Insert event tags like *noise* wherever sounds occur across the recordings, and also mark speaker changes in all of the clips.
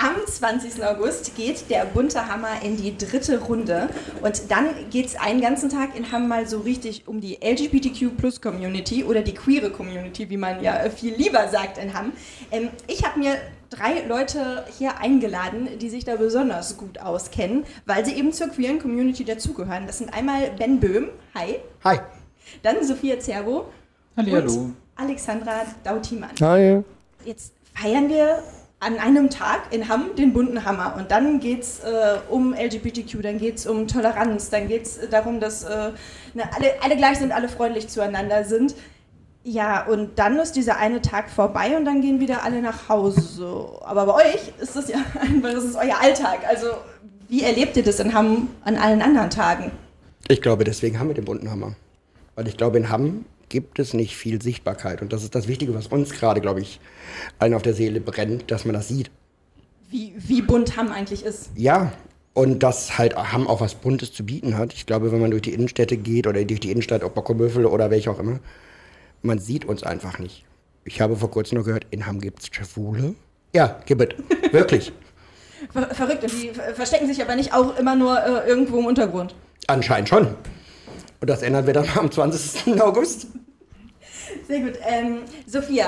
Speaker 1: Am 20. August geht der bunte Hammer in die dritte Runde und dann geht es einen ganzen Tag in Hamm mal so richtig um die LGBTQ Community oder die queere Community, wie man ja viel lieber sagt in Hamm. Ähm, ich habe mir drei Leute hier eingeladen, die sich da besonders gut auskennen, weil sie eben zur queeren Community dazugehören. Das sind einmal Ben Böhm, hi.
Speaker 2: Hi.
Speaker 1: Dann Sophia Zerbo.
Speaker 3: Hallihallo.
Speaker 1: Und Alexandra Dautimann.
Speaker 2: Hi.
Speaker 1: Jetzt feiern wir an einem Tag in Hamm den bunten Hammer. Und dann geht es äh, um LGBTQ, dann geht es um Toleranz, dann geht es darum, dass äh, ne, alle, alle gleich sind, alle freundlich zueinander sind. Ja, und dann ist dieser eine Tag vorbei und dann gehen wieder alle nach Hause. Aber bei euch ist das ja *laughs* einfach, das ist euer Alltag. Also, wie erlebt ihr das in Hamm an allen anderen Tagen?
Speaker 2: Ich glaube, deswegen haben wir den bunten Hammer. Weil ich glaube, in Hamm gibt es nicht viel Sichtbarkeit. Und das ist das Wichtige, was uns gerade, glaube ich, allen auf der Seele brennt, dass man das sieht.
Speaker 1: Wie, wie bunt Hamm eigentlich ist.
Speaker 2: Ja, und dass halt Hamm auch was Buntes zu bieten hat. Ich glaube, wenn man durch die Innenstädte geht oder durch die Innenstadt, ob Bockomöffel oder welche auch immer, man sieht uns einfach nicht. Ich habe vor kurzem noch gehört, in Hamm gibt es Schwule. Ja, gibt es. *laughs* Wirklich.
Speaker 1: Ver verrückt. Und die verstecken sich aber nicht auch immer nur äh, irgendwo im Untergrund.
Speaker 2: Anscheinend schon. Und das ändern wir dann am 20. August.
Speaker 1: Sehr gut. Ähm, Sophia,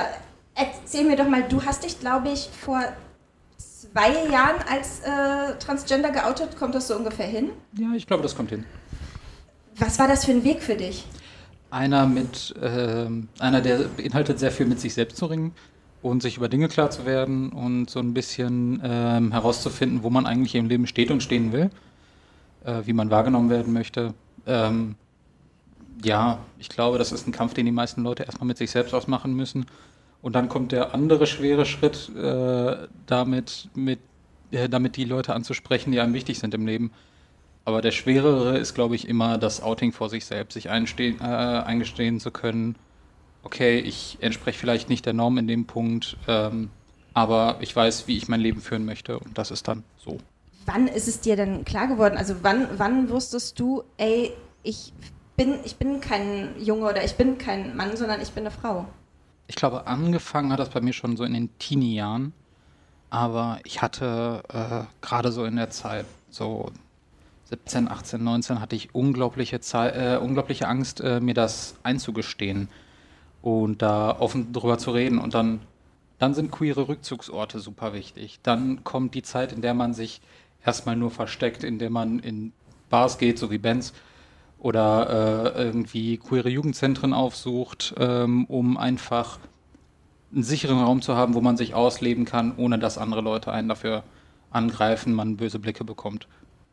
Speaker 1: erzähl mir doch mal, du hast dich, glaube ich, vor zwei Jahren als äh, Transgender geoutet. Kommt das so ungefähr hin?
Speaker 3: Ja, ich glaube, das kommt hin.
Speaker 1: Was war das für ein Weg für dich?
Speaker 3: Einer mit, äh, einer, der beinhaltet sehr viel mit sich selbst zu ringen und sich über Dinge klar zu werden und so ein bisschen ähm, herauszufinden, wo man eigentlich im Leben steht und stehen will, äh, wie man wahrgenommen werden möchte. Ähm, ja, ich glaube, das ist ein Kampf, den die meisten Leute erstmal mit sich selbst ausmachen müssen. Und dann kommt der andere schwere Schritt, äh, damit, mit, äh, damit die Leute anzusprechen, die einem wichtig sind im Leben. Aber der schwerere ist, glaube ich, immer das Outing vor sich selbst, sich einstehen, äh, eingestehen zu können, okay, ich entspreche vielleicht nicht der Norm in dem Punkt, ähm, aber ich weiß, wie ich mein Leben führen möchte und das ist dann so.
Speaker 1: Wann ist es dir denn klar geworden? Also wann, wann wusstest du, ey, ich bin, ich bin kein Junge oder ich bin kein Mann, sondern ich bin eine Frau?
Speaker 3: Ich glaube, angefangen hat das bei mir schon so in den Teenie-Jahren. Aber ich hatte äh, gerade so in der Zeit, so 17, 18, 19, hatte ich unglaubliche, Zeit, äh, unglaubliche Angst, äh, mir das einzugestehen und da offen drüber zu reden. Und dann, dann sind queere Rückzugsorte super wichtig. Dann kommt die Zeit, in der man sich erstmal nur versteckt, in der man in Bars geht, so wie Bands, oder äh, irgendwie queere Jugendzentren aufsucht, ähm, um einfach einen sicheren Raum zu haben, wo man sich ausleben kann, ohne dass andere Leute einen dafür angreifen, man böse Blicke bekommt.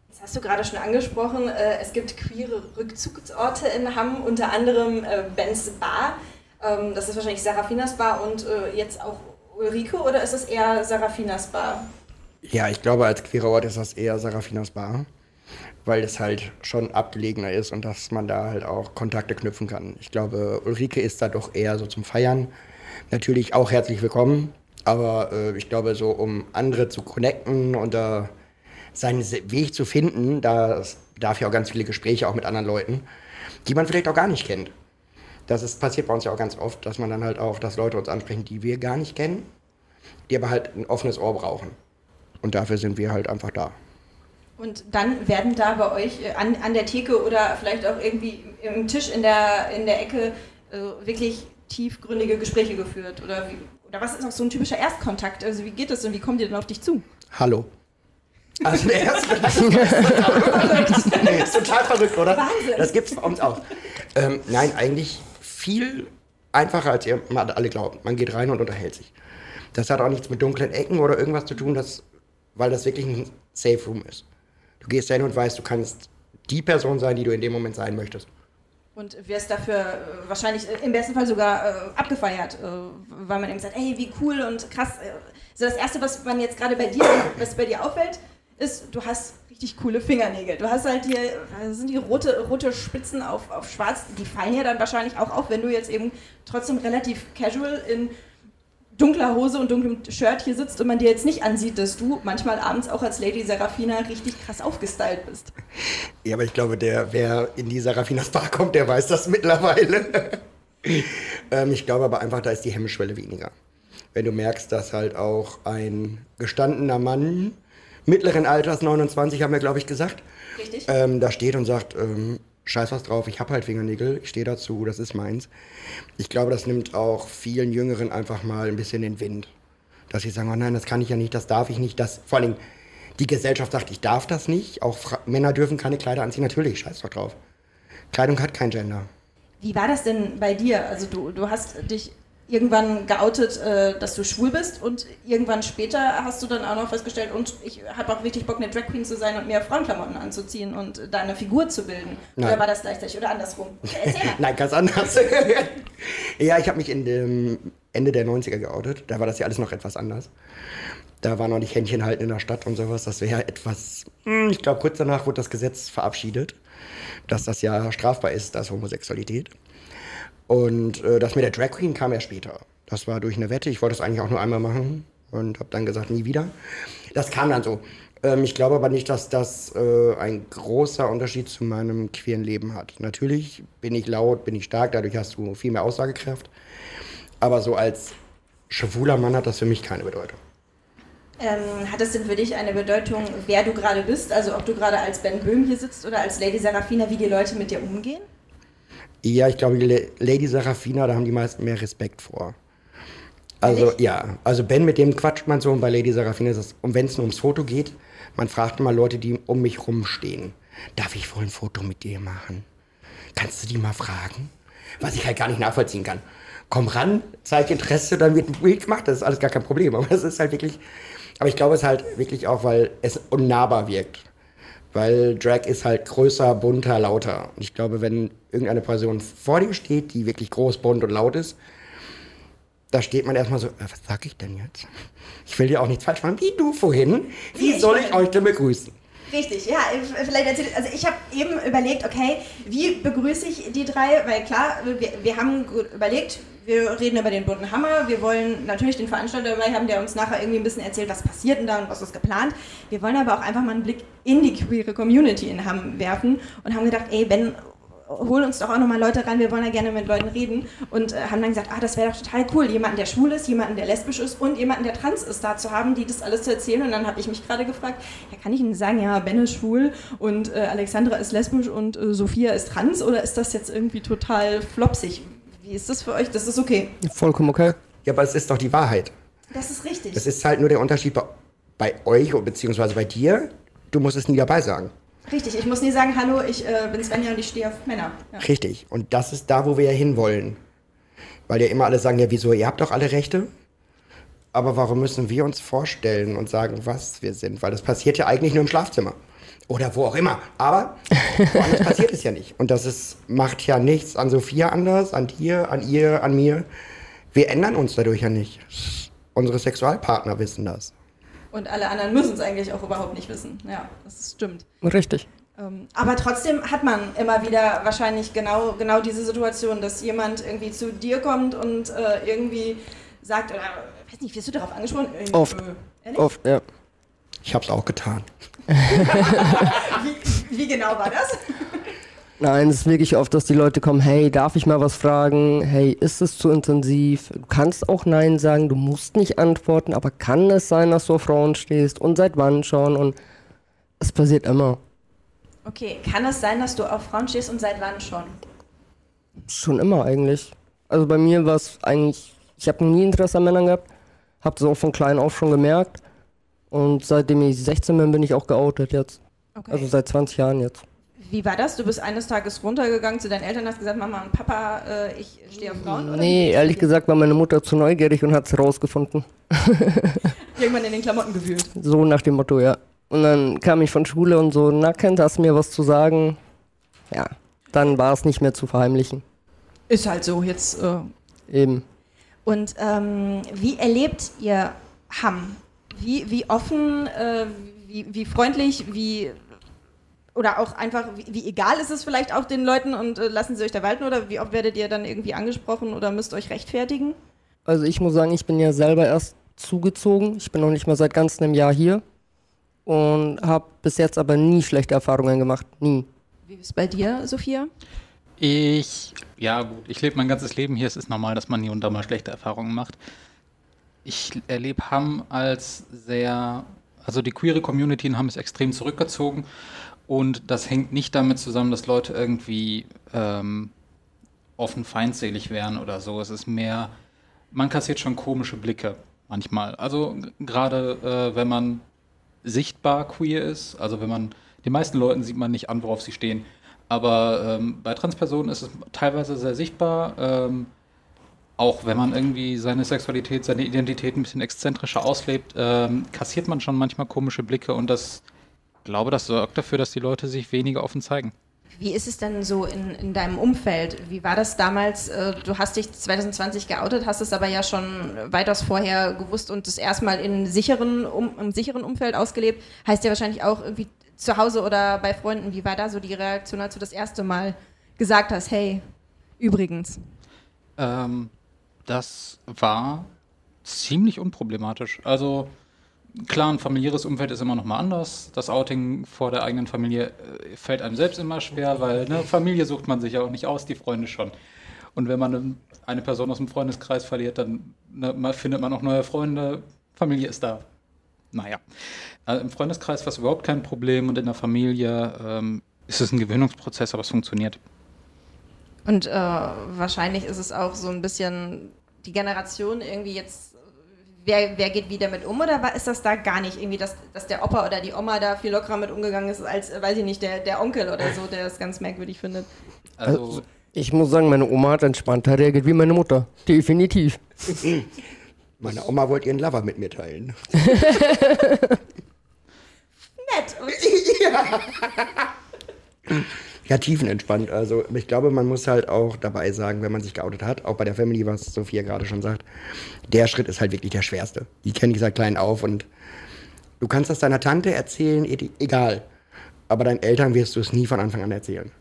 Speaker 1: Das hast du gerade schon angesprochen. Äh, es gibt queere Rückzugsorte in Hamm, unter anderem äh, Ben's Bar. Ähm, das ist wahrscheinlich Serafinas Bar und äh, jetzt auch Ulrike oder ist es eher Serafinas Bar?
Speaker 2: Ja, ich glaube, als queerer Ort ist das eher Serafinas Bar weil es halt schon abgelegener ist und dass man da halt auch Kontakte knüpfen kann. Ich glaube, Ulrike ist da doch eher so zum Feiern. Natürlich auch herzlich willkommen, aber äh, ich glaube, so um andere zu connecten und da seinen Weg zu finden, da darf ja auch ganz viele Gespräche auch mit anderen Leuten, die man vielleicht auch gar nicht kennt. Das ist, passiert bei uns ja auch ganz oft, dass man dann halt auch, dass Leute uns ansprechen, die wir gar nicht kennen, die aber halt ein offenes Ohr brauchen. Und dafür sind wir halt einfach da.
Speaker 1: Und dann werden da bei euch äh, an, an der Theke oder vielleicht auch irgendwie im Tisch in der, in der Ecke äh, wirklich tiefgründige Gespräche geführt? Oder, wie, oder was ist auch so ein typischer Erstkontakt? Also wie geht das und wie kommt ihr denn auf dich zu?
Speaker 2: Hallo. Also der erste *laughs* nee, ist total verrückt, oder? Wahnsinn. Das gibt es bei uns auch. Ähm, nein, eigentlich viel einfacher, als ihr mal alle glaubt. Man geht rein und unterhält sich. Das hat auch nichts mit dunklen Ecken oder irgendwas zu tun, das, weil das wirklich ein Safe Room ist. Du gehst dahin und weißt, du kannst die Person sein, die du in dem Moment sein möchtest.
Speaker 1: Und wirst dafür äh, wahrscheinlich äh, im besten Fall sogar äh, abgefeiert, äh, weil man eben sagt, hey, wie cool und krass. Also das Erste, was man jetzt gerade bei dir, was bei dir auffällt, ist, du hast richtig coole Fingernägel. Du hast halt hier, das sind die rote, rote Spitzen auf, auf schwarz, die fallen ja dann wahrscheinlich auch auf, wenn du jetzt eben trotzdem relativ casual in dunkler Hose und dunklem Shirt hier sitzt und man dir jetzt nicht ansieht, dass du manchmal abends auch als Lady Serafina richtig krass aufgestylt bist.
Speaker 2: Ja, aber ich glaube, der, wer in die Serafinas Bar kommt, der weiß das mittlerweile. *laughs* ähm, ich glaube aber einfach, da ist die Hemmschwelle weniger. wenn du merkst, dass halt auch ein gestandener Mann mittleren Alters, 29 haben wir, glaube ich, gesagt,
Speaker 1: Richtig.
Speaker 2: ähm, da steht und sagt, ähm, scheiß was drauf, ich habe halt Fingernägel, ich stehe dazu, das ist meins. Ich glaube, das nimmt auch vielen Jüngeren einfach mal ein bisschen den Wind. Dass sie sagen, oh nein, das kann ich ja nicht, das darf ich nicht, das, vor allem die Gesellschaft sagt, ich darf das nicht, auch Fra Männer dürfen keine Kleider anziehen, natürlich, scheiß doch drauf. Kleidung hat kein Gender.
Speaker 1: Wie war das denn bei dir? Also du, du hast dich irgendwann geoutet, äh, dass du schwul bist und irgendwann später hast du dann auch noch festgestellt, und ich habe auch richtig Bock, eine Drag Queen zu sein und mir Frauenklamotten anzuziehen und da eine Figur zu bilden.
Speaker 2: Nein.
Speaker 1: Oder war das gleichzeitig oder andersrum? *laughs*
Speaker 2: Nein, ganz anders. *laughs* ja, ich habe mich in dem Ende der 90er geoutet. Da war das ja alles noch etwas anders. Da war noch nicht Händchen halten in der Stadt und sowas. Das wäre etwas. hm, Ich glaube, kurz danach wurde das Gesetz verabschiedet, dass das ja strafbar ist, das Homosexualität. Und äh, das mit der Drag Queen kam ja später. Das war durch eine Wette. Ich wollte es eigentlich auch nur einmal machen und habe dann gesagt, nie wieder. Das kam dann so. Ähm, ich glaube aber nicht, dass das äh, ein großer Unterschied zu meinem queeren Leben hat. Natürlich bin ich laut, bin ich stark, dadurch hast du viel mehr Aussagekraft. Aber so als schwuler Mann hat das für mich keine Bedeutung.
Speaker 1: Ähm, hat es denn für dich eine Bedeutung, wer du gerade bist? Also ob du gerade als Ben Böhm hier sitzt oder als Lady Serafina, wie die Leute mit dir umgehen?
Speaker 2: Ja, ich glaube, Lady Serafina, da haben die meisten mehr Respekt vor. Also,
Speaker 1: Ehrlich?
Speaker 2: ja. Also, Ben, mit dem quatscht man so. Und bei Lady Serafina ist es, und wenn es nur ums Foto geht, man fragt mal Leute, die um mich rumstehen. Darf ich wohl ein Foto mit dir machen? Kannst du die mal fragen? Was ich halt gar nicht nachvollziehen kann. Komm ran, zeig Interesse, dann wird ein Bild gemacht. Das ist alles gar kein Problem. *laughs* Aber es ist halt wirklich. Aber ich glaube, es ist halt wirklich auch, weil es unnahbar wirkt. Weil Drag ist halt größer, bunter, lauter. Und ich glaube, wenn irgendeine Person vor dir steht, die wirklich groß, bunt und laut ist, da steht man erstmal so, äh, was sag ich denn jetzt? Ich will dir auch nichts falsch machen, wie du vorhin. Wie soll ich euch denn begrüßen?
Speaker 1: Richtig, ja, vielleicht erzähl, also ich habe eben überlegt, okay, wie begrüße ich die drei, weil klar, wir, wir haben überlegt, wir reden über den bunten Hammer, wir wollen natürlich den Veranstalter dabei haben, der uns nachher irgendwie ein bisschen erzählt, was passiert denn da und was ist geplant. Wir wollen aber auch einfach mal einen Blick in die queere Community in Hamm werfen und haben gedacht, ey, Ben, hol uns doch auch nochmal Leute rein, wir wollen ja gerne mit Leuten reden und äh, haben dann gesagt, ah, das wäre doch total cool, jemanden, der schwul ist, jemanden, der lesbisch ist und jemanden, der trans ist, da zu haben, die das alles zu erzählen. Und dann habe ich mich gerade gefragt, ja, kann ich Ihnen sagen, ja, Ben ist schwul und äh, Alexandra ist lesbisch und äh, Sophia ist trans oder ist das jetzt irgendwie total flopsig? Wie ist das für euch? Das ist okay.
Speaker 4: Vollkommen okay.
Speaker 2: Ja, aber es ist doch die Wahrheit.
Speaker 1: Das ist richtig.
Speaker 2: Das ist halt nur der Unterschied bei, bei euch beziehungsweise bei dir. Du musst es nie dabei sagen.
Speaker 1: Richtig. Ich muss nie sagen, hallo, ich äh, bin Svenja und ich stehe auf Männer. Ja.
Speaker 2: Richtig. Und das ist da, wo wir ja hinwollen. Weil ja immer alle sagen, ja, wieso, ihr habt doch alle Rechte. Aber warum müssen wir uns vorstellen und sagen, was wir sind? Weil das passiert ja eigentlich nur im Schlafzimmer. Oder wo auch immer. Aber woanders *laughs* passiert es ja nicht. Und das ist, macht ja nichts an Sophia anders, an dir, an ihr, an mir. Wir ändern uns dadurch ja nicht. Unsere Sexualpartner wissen das.
Speaker 1: Und alle anderen müssen es eigentlich auch überhaupt nicht wissen. Ja, das stimmt.
Speaker 4: Richtig.
Speaker 1: Ähm, Aber trotzdem hat man immer wieder wahrscheinlich genau, genau diese Situation, dass jemand irgendwie zu dir kommt und äh, irgendwie sagt, oder weiß nicht, wirst du darauf angesprochen? Äh,
Speaker 4: Oft.
Speaker 1: Äh, ehrlich?
Speaker 4: Oft, ja.
Speaker 2: Ich hab's auch getan. *laughs*
Speaker 1: Wie, wie genau war das? *laughs*
Speaker 4: Nein, es ist wirklich oft, dass die Leute kommen, hey, darf ich mal was fragen? Hey, ist es zu intensiv? Du kannst auch Nein sagen, du musst nicht antworten, aber kann es sein, dass du auf Frauen stehst? Und seit wann schon? Und es passiert immer.
Speaker 1: Okay, kann es sein, dass du auf Frauen stehst und seit wann schon?
Speaker 4: Schon immer eigentlich. Also bei mir war es eigentlich, ich habe nie Interesse an Männern gehabt, habe das auch von klein auf schon gemerkt. Und seitdem ich 16 bin, bin ich auch geoutet jetzt.
Speaker 1: Okay.
Speaker 4: Also seit 20 Jahren jetzt.
Speaker 1: Wie war das? Du bist eines Tages runtergegangen zu deinen Eltern und hast gesagt, Mama und Papa, äh, ich stehe auf Frauen? Oder
Speaker 4: Nee, ehrlich gesagt war meine Mutter zu neugierig und hat es rausgefunden. *laughs*
Speaker 1: Irgendwann in den Klamotten gewühlt.
Speaker 4: So nach dem Motto, ja. Und dann kam ich von Schule und so, na, Kent, hast du mir was zu sagen? Ja, dann war es nicht mehr zu verheimlichen.
Speaker 1: Ist halt so, jetzt äh,
Speaker 4: Eben.
Speaker 1: Und ähm, wie erlebt ihr Hamm? Wie, wie offen, äh, wie, wie freundlich, wie oder auch einfach, wie, wie egal ist es vielleicht auch den Leuten und äh, lassen sie euch da walten oder wie oft werdet ihr dann irgendwie angesprochen oder müsst euch rechtfertigen?
Speaker 4: Also ich muss sagen, ich bin ja selber erst zugezogen. Ich bin noch nicht mal seit ganzem einem Jahr hier und habe bis jetzt aber nie schlechte Erfahrungen gemacht. Nie.
Speaker 1: Wie ist es bei dir, Sophia?
Speaker 3: Ich, ja gut, ich lebe mein ganzes Leben hier. Es ist normal, dass man hier und da mal schlechte Erfahrungen macht. ich erlebe Hamm als sehr, also die queere Community in Hamm ist extrem zurückgezogen und das hängt nicht damit zusammen, dass Leute irgendwie ähm, offen feindselig wären oder so. Es ist mehr, man kassiert schon komische Blicke manchmal. Also gerade äh, wenn man sichtbar queer ist, also wenn man, den meisten Leuten sieht man nicht an, worauf sie stehen. Aber ähm, bei Transpersonen ist es teilweise sehr sichtbar. Ähm, auch wenn man irgendwie seine Sexualität, seine Identität ein bisschen exzentrischer auslebt, ähm, kassiert man schon manchmal komische Blicke und das, glaube, das sorgt dafür, dass die Leute sich weniger offen zeigen.
Speaker 1: Wie ist es denn so in, in deinem Umfeld? Wie war das damals? Äh, du hast dich 2020 geoutet, hast es aber ja schon weitaus vorher gewusst und das erstmal in sicheren, um, im sicheren Umfeld ausgelebt. Heißt ja wahrscheinlich auch irgendwie zu Hause oder bei Freunden. Wie war da so die Reaktion, als du das erste Mal gesagt hast, hey, übrigens?
Speaker 3: Ähm, das war ziemlich unproblematisch. Also klar, ein familiäres Umfeld ist immer noch mal anders. Das Outing vor der eigenen Familie äh, fällt einem selbst immer schwer, weil eine Familie sucht man sich ja auch nicht aus, die Freunde schon. Und wenn man eine Person aus dem Freundeskreis verliert, dann ne, findet man auch neue Freunde. Familie ist da. Naja, also im Freundeskreis war es überhaupt kein Problem und in der Familie ähm, ist es ein Gewöhnungsprozess, aber es funktioniert.
Speaker 1: Und äh, wahrscheinlich ist es auch so ein bisschen die Generation irgendwie jetzt, wer, wer geht wie damit um oder ist das da gar nicht irgendwie, dass, dass der Opa oder die Oma da viel lockerer mit umgegangen ist, als, weiß ich nicht, der, der Onkel oder so, der das ganz merkwürdig findet?
Speaker 4: Also, also ich muss sagen, meine Oma hat entspannter reagiert wie meine Mutter. Definitiv. *laughs*
Speaker 2: Meine Oma wollte ihren Lover mit mir teilen. *laughs*
Speaker 1: Nett. *laughs*
Speaker 2: ja ja, tiefenentspannt. Also ich glaube, man muss halt auch dabei sagen, wenn man sich geoutet hat, auch bei der Family, was Sophia gerade schon sagt, der Schritt ist halt wirklich der schwerste. Die kenne ich seit klein auf und du kannst das deiner Tante erzählen, egal. Aber deinen Eltern wirst du es nie von Anfang an erzählen.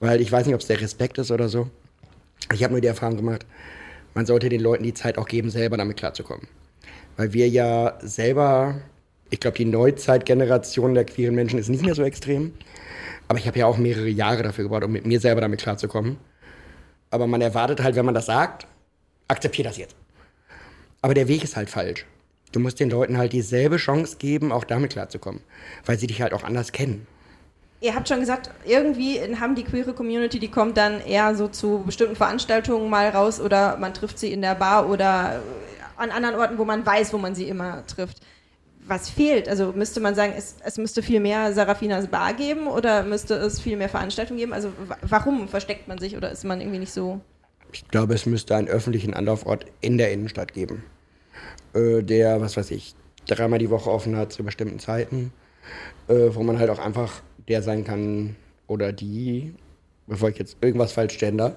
Speaker 2: Weil ich weiß nicht, ob es der Respekt ist oder so. Ich habe nur die Erfahrung gemacht, man sollte den Leuten die Zeit auch geben, selber damit klarzukommen. Weil wir ja selber, ich glaube, die Neuzeitgeneration der queeren Menschen ist nicht mehr so extrem. Aber ich habe ja auch mehrere Jahre dafür gebraucht, um mit mir selber damit klarzukommen. Aber man erwartet halt, wenn man das sagt, akzeptiert das jetzt. Aber der Weg ist halt falsch. Du musst den Leuten halt dieselbe Chance geben, auch damit klarzukommen. Weil sie dich halt auch anders kennen.
Speaker 1: Ihr habt schon gesagt, irgendwie haben die queere Community, die kommt dann eher so zu bestimmten Veranstaltungen mal raus oder man trifft sie in der Bar oder an anderen Orten, wo man weiß, wo man sie immer trifft was fehlt? Also müsste man sagen, es, es müsste viel mehr Sarafinas Bar geben oder müsste es viel mehr Veranstaltungen geben? Also warum versteckt man sich oder ist man irgendwie nicht so?
Speaker 2: Ich glaube, es müsste einen öffentlichen Anlaufort in der Innenstadt geben, äh, der, was weiß ich, dreimal die Woche offen hat zu bestimmten Zeiten, äh, wo man halt auch einfach der sein kann oder die, bevor ich jetzt irgendwas falsch gender,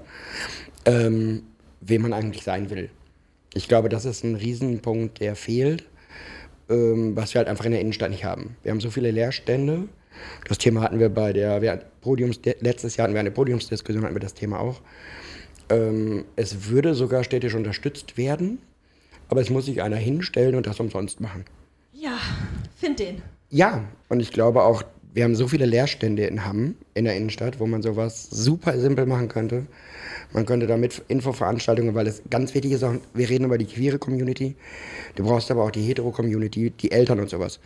Speaker 2: ähm, wem man eigentlich sein will. Ich glaube, das ist ein Riesenpunkt, der fehlt ähm, was wir halt einfach in der Innenstadt nicht haben. Wir haben so viele Leerstände. Das Thema hatten wir bei der, wir Podiums, letztes Jahr hatten wir eine Podiumsdiskussion, hatten wir das Thema auch. Ähm, es würde sogar städtisch unterstützt werden, aber es muss sich einer hinstellen und das umsonst machen.
Speaker 1: Ja, find den.
Speaker 2: Ja, und ich glaube auch, wir haben so viele Leerstände in Hamm, in der Innenstadt, wo man sowas super simpel machen könnte. Man könnte damit Infoveranstaltungen, weil es ganz wichtig ist, auch, wir reden über die queere Community, du brauchst aber auch die hetero-Community, die Eltern und sowas.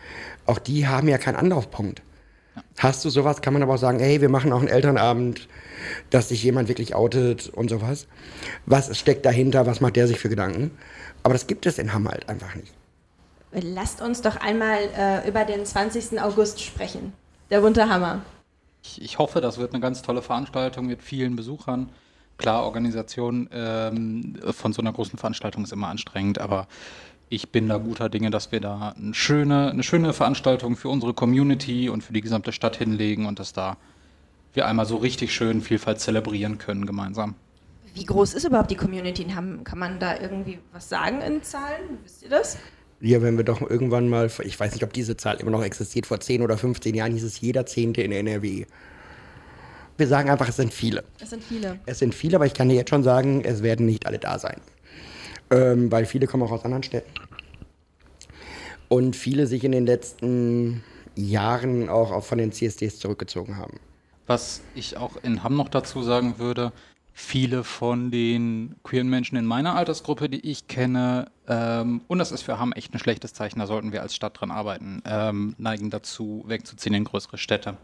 Speaker 2: Auch die haben ja keinen Anlaufpunkt. Hast du sowas, kann man aber auch sagen, hey, wir machen auch einen Elternabend, dass sich jemand wirklich outet und sowas. Was steckt dahinter, was macht der sich für Gedanken? Aber das gibt es in Hamm halt einfach nicht.
Speaker 1: Lasst uns doch einmal äh, über den 20. August sprechen. Der bunte Hammer.
Speaker 3: Ich, ich hoffe, das wird eine ganz tolle Veranstaltung mit vielen Besuchern. Klar, Organisation ähm, von so einer großen Veranstaltung ist immer anstrengend, aber ich bin da guter Dinge, dass wir da eine schöne, eine schöne Veranstaltung für unsere Community und für die gesamte Stadt hinlegen und dass da wir einmal so richtig schön Vielfalt zelebrieren können gemeinsam.
Speaker 1: Wie groß ist überhaupt die Community? Kann man da irgendwie was sagen in Zahlen? Wisst ihr das?
Speaker 2: Ja, wenn wir doch irgendwann mal, ich weiß nicht, ob diese Zahl immer noch existiert, vor 10 oder 15 Jahren hieß es jeder Zehnte in NRW. Wir sagen einfach, es sind viele.
Speaker 1: Es sind viele.
Speaker 2: Es sind viele, aber ich kann dir jetzt schon sagen, es werden nicht alle da sein. Ähm, weil viele kommen auch aus anderen Städten. Und viele sich in den letzten Jahren auch von den CSDs zurückgezogen haben.
Speaker 3: Was ich auch in Hamm noch dazu sagen würde, viele von den queeren Menschen in meiner Altersgruppe, die ich kenne, ähm, und das ist für Hamm echt ein schlechtes Zeichen, da sollten wir als Stadt dran arbeiten, ähm, neigen dazu, wegzuziehen in größere Städte.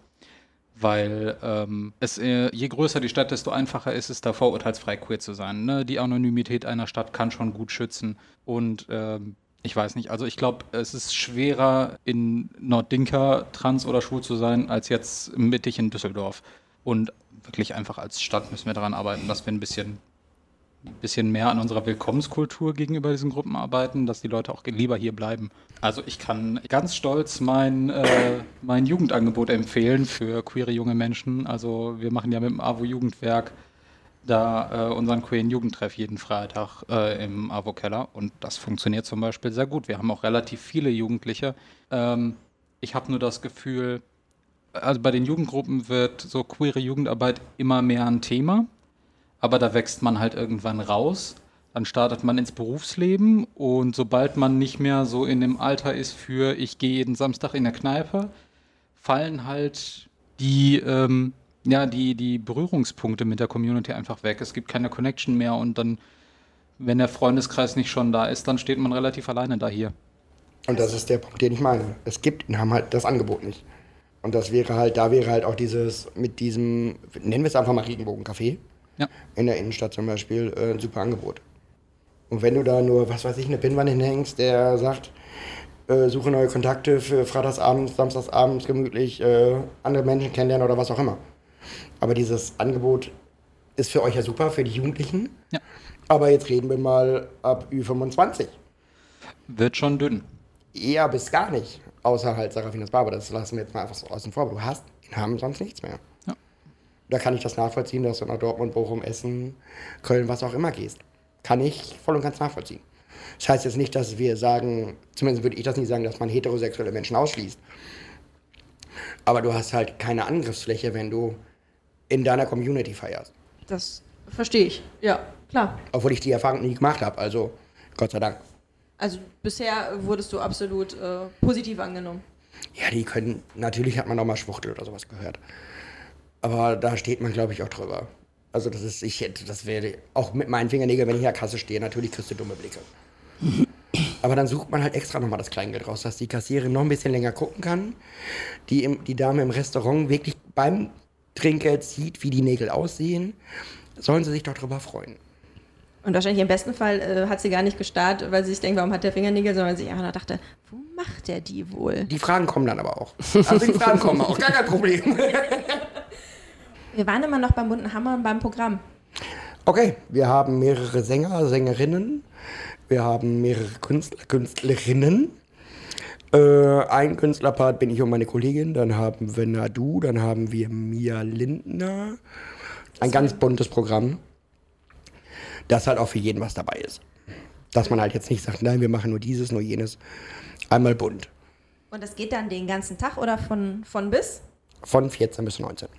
Speaker 3: Weil ähm, es, äh, je größer die Stadt, desto einfacher ist es, da vorurteilsfrei queer zu sein. Ne? Die Anonymität einer Stadt kann schon gut schützen. Und ähm, ich weiß nicht, also ich glaube, es ist schwerer in Norddinka trans oder schwul zu sein, als jetzt mittig in Düsseldorf. Und wirklich einfach als Stadt müssen wir daran arbeiten, dass wir ein bisschen, ein bisschen mehr an unserer Willkommenskultur gegenüber diesen Gruppen arbeiten, dass die Leute auch lieber hier bleiben. Also ich kann ganz stolz mein, äh, mein Jugendangebot empfehlen für queere junge Menschen. Also wir machen ja mit dem AWO Jugendwerk da äh, unseren queeren Jugendtreff jeden Freitag äh, im AWO-Keller und das funktioniert zum Beispiel sehr gut. Wir haben auch relativ viele Jugendliche. Ähm, ich habe nur das Gefühl, also bei den Jugendgruppen wird so queere Jugendarbeit immer mehr ein Thema, aber da wächst man halt irgendwann raus. Dann startet man ins Berufsleben und sobald man nicht mehr so in dem Alter ist für ich gehe jeden Samstag in der Kneipe, fallen halt die, ähm, ja, die, die Berührungspunkte mit der Community einfach weg. Es gibt keine Connection mehr und dann, wenn der Freundeskreis nicht schon da ist, dann steht man relativ alleine da hier.
Speaker 2: Und das ist der Punkt, den ich meine. Es gibt, haben halt das Angebot nicht. Und das wäre halt, da wäre halt auch dieses, mit diesem, nennen wir es einfach mal Regenbogencafé.
Speaker 3: Ja.
Speaker 2: In der Innenstadt zum Beispiel, äh, ein super Angebot. Und wenn du da nur, was weiß ich, eine Pinwand hinhängst, der sagt, äh, suche neue Kontakte für Freitagsabends, Samstagsabends gemütlich, äh, andere Menschen kennenlernen oder was auch immer. Aber dieses Angebot ist für euch ja super, für die Jugendlichen.
Speaker 3: Ja.
Speaker 2: Aber jetzt reden wir mal ab Ü25.
Speaker 3: Wird schon dünn.
Speaker 2: Eher bis gar nicht. Außer halt Serafinas Barber, das lassen wir jetzt mal einfach so außen vor. Du hast in Hamm sonst nichts mehr. Da kann ich das nachvollziehen, dass du nach Dortmund, Bochum, Essen, Köln, was auch immer gehst. Kann ich voll und ganz nachvollziehen. Das heißt jetzt nicht, dass wir sagen, zumindest würde ich das nicht sagen, dass man heterosexuelle Menschen ausschließt. Aber du hast halt keine Angriffsfläche, wenn du in deiner Community feierst.
Speaker 1: Das verstehe ich. Ja, klar.
Speaker 2: Obwohl ich die Erfahrung nie gemacht habe, also Gott sei Dank.
Speaker 1: Also bisher wurdest du absolut äh, positiv angenommen.
Speaker 2: Ja, die können, natürlich hat man auch mal Schwuchtel oder sowas gehört. Aber da steht man, glaube ich, auch drüber. Also das ist, ich hätte, das wäre auch mit meinen Fingernägeln, wenn ich in der Kasse stehe, natürlich kriegst du dumme Blicke. Aber dann sucht man halt extra nochmal das Kleingeld raus, dass die Kassiererin noch ein bisschen länger gucken kann. Die, im, die Dame im Restaurant wirklich beim Trinkgeld sieht, wie die Nägel aussehen. Sollen sie sich doch drüber freuen.
Speaker 1: Und wahrscheinlich im besten Fall äh, hat sie gar nicht gestarrt, weil sie sich denkt, warum hat der Fingernägel, sondern sie einfach dachte, wo macht der die wohl?
Speaker 2: Die Fragen kommen dann aber auch. *laughs* Also die Fragen kommen auch, gar kein Problem. *laughs*
Speaker 1: Wir waren immer noch beim bunten Hammer und beim Programm.
Speaker 2: Okay, wir haben mehrere Sänger, Sängerinnen. Wir haben mehrere Künstler, Künstlerinnen. Äh, ein Künstlerpart bin ich und meine Kollegin. Dann haben wir Nadu, dann haben wir Mia Lindner. Ein ganz buntes Programm. Dass halt auch für jeden was dabei ist. Dass man halt jetzt nicht sagt, nein, wir machen nur dieses, nur jenes. Einmal bunt.
Speaker 1: Und das geht dann den ganzen Tag oder von, von bis?
Speaker 2: Von 14 bis 19.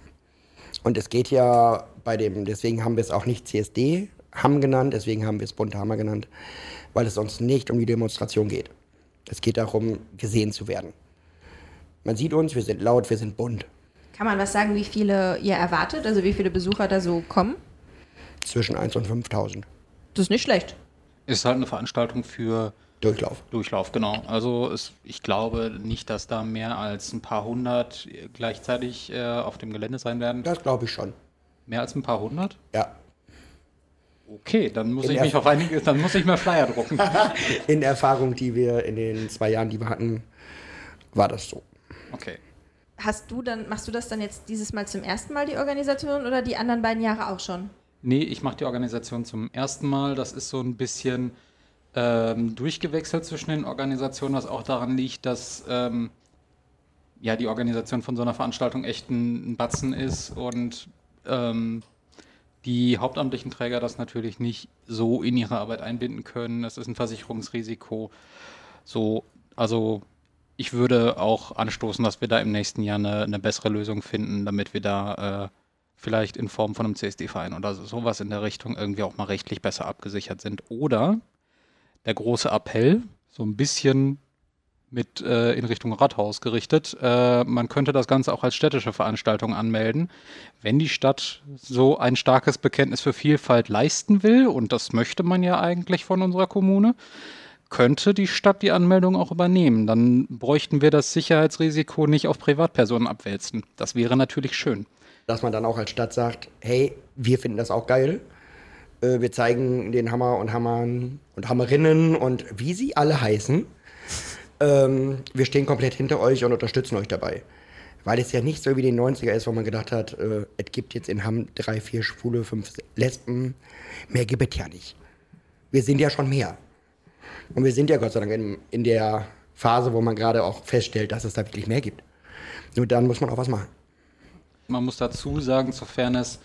Speaker 2: Und es geht ja bei dem, deswegen haben wir es auch nicht CSD Hamm genannt, deswegen haben wir es Bunte Hammer genannt, weil es uns nicht um die Demonstration geht. Es geht darum, gesehen zu werden. Man sieht uns, wir sind laut, wir sind bunt.
Speaker 1: Kann man was sagen, wie viele ihr erwartet, also wie viele Besucher da so kommen?
Speaker 2: Zwischen 1 und 5000.
Speaker 1: Das ist nicht schlecht.
Speaker 3: Ist halt eine Veranstaltung für
Speaker 2: Durchlauf.
Speaker 3: Durchlauf, genau. Also es, ich glaube nicht, dass da mehr als ein paar hundert gleichzeitig äh, auf dem Gelände sein werden.
Speaker 2: Das glaube ich schon.
Speaker 3: Mehr als ein paar hundert?
Speaker 2: Ja.
Speaker 3: Okay, dann muss
Speaker 2: In
Speaker 3: ich
Speaker 2: der-
Speaker 3: mich auf einige, dann muss ich mehr Flyer drucken. *laughs*
Speaker 2: In der Erfahrung, die wir in den zwei Jahren, die wir hatten, war das so.
Speaker 3: Okay.
Speaker 1: Hast du dann, machst du das dann jetzt dieses Mal zum ersten Mal, die Organisation, oder die anderen beiden Jahre auch schon?
Speaker 3: Nee, ich mache die Organisation zum ersten Mal. Das ist so ein bisschen ähm, durchgewechselt zwischen den Organisationen, was auch daran liegt, dass ähm, ja die Organisation von so einer Veranstaltung echt ein, ein Batzen ist und ähm, die hauptamtlichen Träger das natürlich nicht so in ihre Arbeit einbinden können. Es ist ein Versicherungsrisiko. So, also ich würde auch anstoßen, dass wir da im nächsten Jahr eine, eine bessere Lösung finden, damit wir da äh, vielleicht in Form von einem CSD-Verein oder so, sowas in der Richtung irgendwie auch mal rechtlich besser abgesichert sind. Oder der große Appell, so ein bisschen mit äh, in Richtung Rathaus gerichtet. Äh, man könnte das Ganze auch als städtische Veranstaltung anmelden. Wenn die Stadt so ein starkes Bekenntnis für Vielfalt leisten will, und das möchte man ja eigentlich von unserer Kommune, könnte die Stadt die Anmeldung auch übernehmen. Dann bräuchten wir das Sicherheitsrisiko nicht auf Privatpersonen abwälzen. Das wäre natürlich schön.
Speaker 2: Dass man dann auch als Stadt sagt, hey, wir finden das auch geil. Äh, wir zeigen den Hammer und Hammern und Hammerinnen und wie sie alle heißen. Ähm, wir stehen komplett hinter euch und unterstützen euch dabei. Weil es ja nicht so wie den 90er ist, wo man gedacht hat, äh, es gibt jetzt in Hamm drei, vier Schwule, fünf Lesben. Mehr gibt es ja nicht. Wir sind ja schon mehr. Und wir sind ja Gott sei Dank in, in der Phase, wo man gerade auch feststellt, dass es da wirklich mehr gibt. Nur dann muss man auch was machen.
Speaker 3: Man muss dazu sagen, zur Fairness,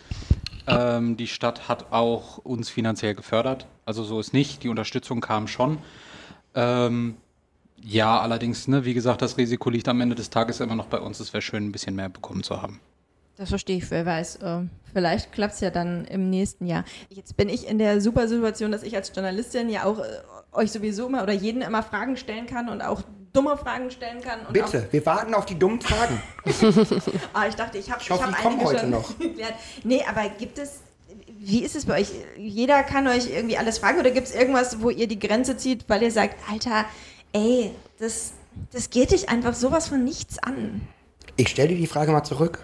Speaker 3: ähm, die Stadt hat auch uns finanziell gefördert. Also so ist nicht. Die Unterstützung kam schon. Ähm, ja, allerdings, ne, wie gesagt, das Risiko liegt am Ende des Tages immer noch bei uns. Es wäre schön, ein bisschen mehr bekommen zu haben.
Speaker 1: Das verstehe ich, wer weiß. Äh, vielleicht klappt es ja dann im nächsten Jahr. Jetzt bin ich in der super Situation, dass ich als Journalistin ja auch äh, euch sowieso immer oder jeden immer Fragen stellen kann und auch dumme Fragen stellen kann. Und
Speaker 2: Bitte, wir warten auf die dummen Fragen. *laughs*
Speaker 1: ah, ich dachte, ich habe
Speaker 2: Ich hoffe,
Speaker 1: hab
Speaker 2: die kommen
Speaker 1: einige
Speaker 2: heute
Speaker 1: schon
Speaker 2: noch. *laughs*
Speaker 1: geklärt. Nee, aber gibt es, wie ist es bei euch? Jeder kann euch irgendwie alles fragen oder gibt es irgendwas, wo ihr die Grenze zieht, weil ihr sagt, Alter, ey, das, das geht dich einfach sowas von nichts an.
Speaker 2: Ich stelle dir die Frage mal zurück.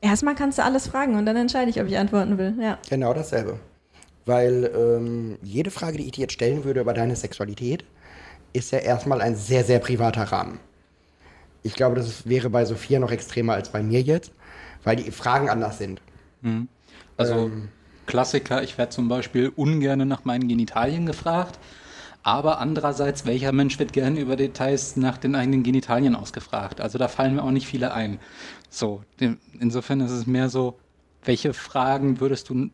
Speaker 1: Erstmal kannst du alles fragen und dann entscheide ich, ob ich antworten will. Ja.
Speaker 2: Genau dasselbe. Weil ähm, jede Frage, die ich dir jetzt stellen würde über deine Sexualität, ist ja erstmal ein sehr, sehr privater Rahmen. Ich glaube, das wäre bei Sophia noch extremer als bei mir jetzt, weil die Fragen anders sind.
Speaker 3: Also Klassiker, ich werde zum Beispiel ungern nach meinen Genitalien gefragt, aber andererseits, welcher Mensch wird gerne über Details nach den eigenen Genitalien ausgefragt? Also da fallen mir auch nicht viele ein. So, insofern ist es mehr so, welche Fragen würdest du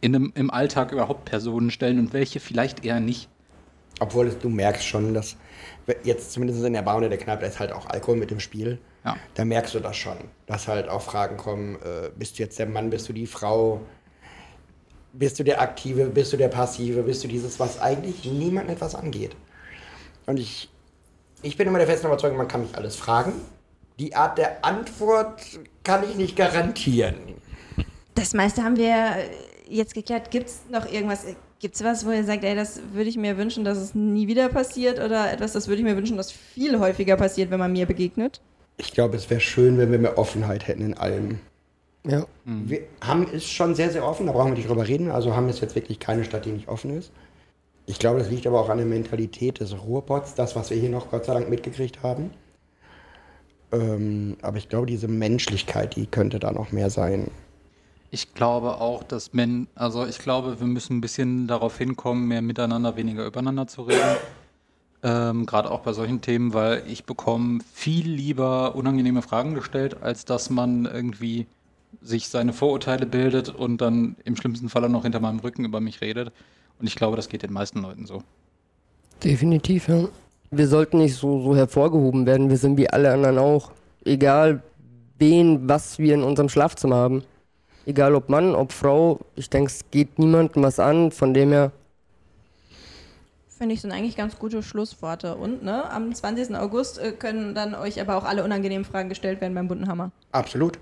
Speaker 3: in einem, im Alltag überhaupt Personen stellen und welche vielleicht eher nicht?
Speaker 2: Obwohl es, du merkst schon, dass jetzt zumindest in der Bar in der Kneipe da ist halt auch Alkohol mit im Spiel.
Speaker 3: Ja.
Speaker 2: Da merkst du das schon, dass halt auch Fragen kommen, äh, bist du jetzt der Mann, bist du die Frau, bist du der Aktive, bist du der Passive, bist du dieses, was eigentlich niemandem etwas angeht. Und ich, ich bin immer der festen Überzeugung, man kann mich alles fragen. Die Art der Antwort kann ich nicht garantieren.
Speaker 1: Das meiste haben wir jetzt geklärt. Gibt es noch irgendwas? Gibt es was, wo ihr sagt, ey, das würde ich mir wünschen, dass es nie wieder passiert? Oder etwas, das würde ich mir wünschen, dass viel häufiger passiert, wenn man mir begegnet?
Speaker 2: Ich glaube, es wäre schön, wenn wir mehr Offenheit hätten in allem.
Speaker 4: Ja.
Speaker 2: Wir haben ist schon sehr, sehr offen, da brauchen wir nicht drüber reden. Also haben ist jetzt wirklich keine Stadt, die nicht offen ist. Ich glaube, das liegt aber auch an der Mentalität des Ruhrpots, das, was wir hier noch Gott sei Dank mitgekriegt haben. Ähm, aber ich glaube, diese Menschlichkeit, die könnte da noch mehr sein.
Speaker 3: Ich glaube auch, dass Men, also ich glaube, wir müssen ein bisschen darauf hinkommen, mehr miteinander, weniger übereinander zu reden. Ähm, Gerade auch bei solchen Themen, weil ich bekomme viel lieber unangenehme Fragen gestellt, als dass man irgendwie sich seine Vorurteile bildet und dann im schlimmsten Fall auch noch hinter meinem Rücken über mich redet. Und ich glaube, das geht den meisten Leuten so.
Speaker 4: Definitiv, ja. Wir sollten nicht so, so hervorgehoben werden. Wir sind wie alle anderen auch. Egal, wen, was wir in unserem Schlafzimmer haben. Egal ob Mann, ob Frau. Ich denke, es geht niemandem was an. Von dem her,
Speaker 1: Finde ich, sind eigentlich ganz gute Schlussworte. Und ne, am 20. August äh, können dann euch aber auch alle unangenehmen Fragen gestellt werden beim bunten Hammer.
Speaker 2: Absolut.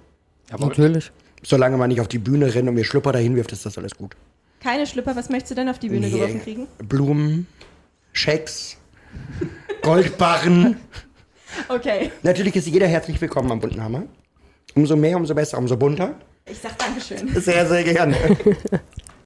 Speaker 3: Jawohl.
Speaker 4: natürlich.
Speaker 2: Solange man nicht auf die Bühne rennt und mir Schlüpper dahin wirft, ist das alles gut.
Speaker 1: Keine Schlüpper, was möchtest du denn auf die Bühne
Speaker 2: Nee.
Speaker 1: geworfen kriegen?
Speaker 2: Blumen, Schecks, *laughs* Goldbarren.
Speaker 1: Okay,
Speaker 2: Natürlich ist jeder herzlich willkommen am bunten Hammer. Umso mehr, umso besser, umso bunter.
Speaker 1: Ich sag Dankeschön.
Speaker 2: Sehr, sehr gerne. *laughs*